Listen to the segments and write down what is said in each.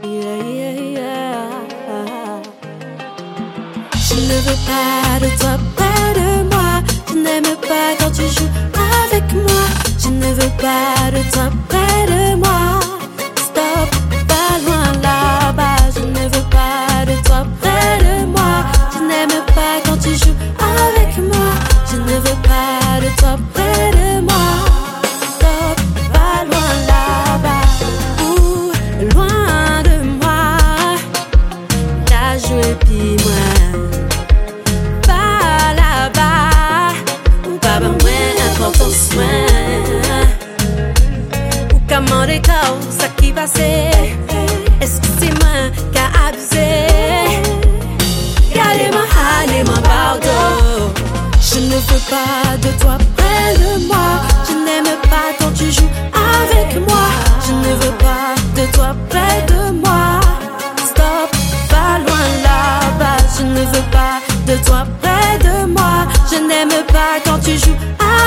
Je ne veux pas de toi près de moi. Tu n'aimes pas quand tu joues avec moi. Je ne veux pas de toi près de moi. Stop, pas loin là-bas. Je ne veux pas de toi près de moi. Je n'aimes pas quand tu joues avec moi. Je ne veux pas de toi près Ou ben moins important soin. Ou comment des causes, ça qui passe. Est-ce que c'est moi qui a abusé? Regardez-moi, allez-moi, pardon. Je ne veux pas de toi près de moi.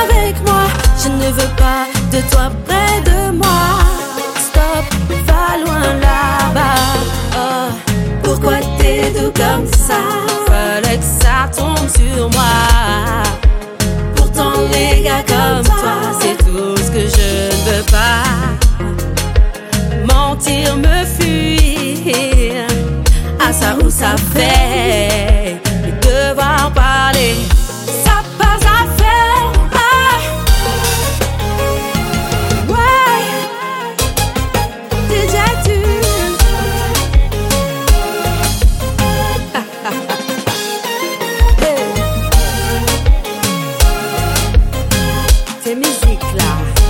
Avec moi. Je ne veux pas de toi près de moi. Stop, pas loin là-bas. Oh, pourquoi t'es doux comme ça? Fallait que ça tombe sur moi. Pourtant, les gars comme toi, c'est tout ce que je ne veux pas. Mentir, me fuir, à ça où ça fait? tes musiques là.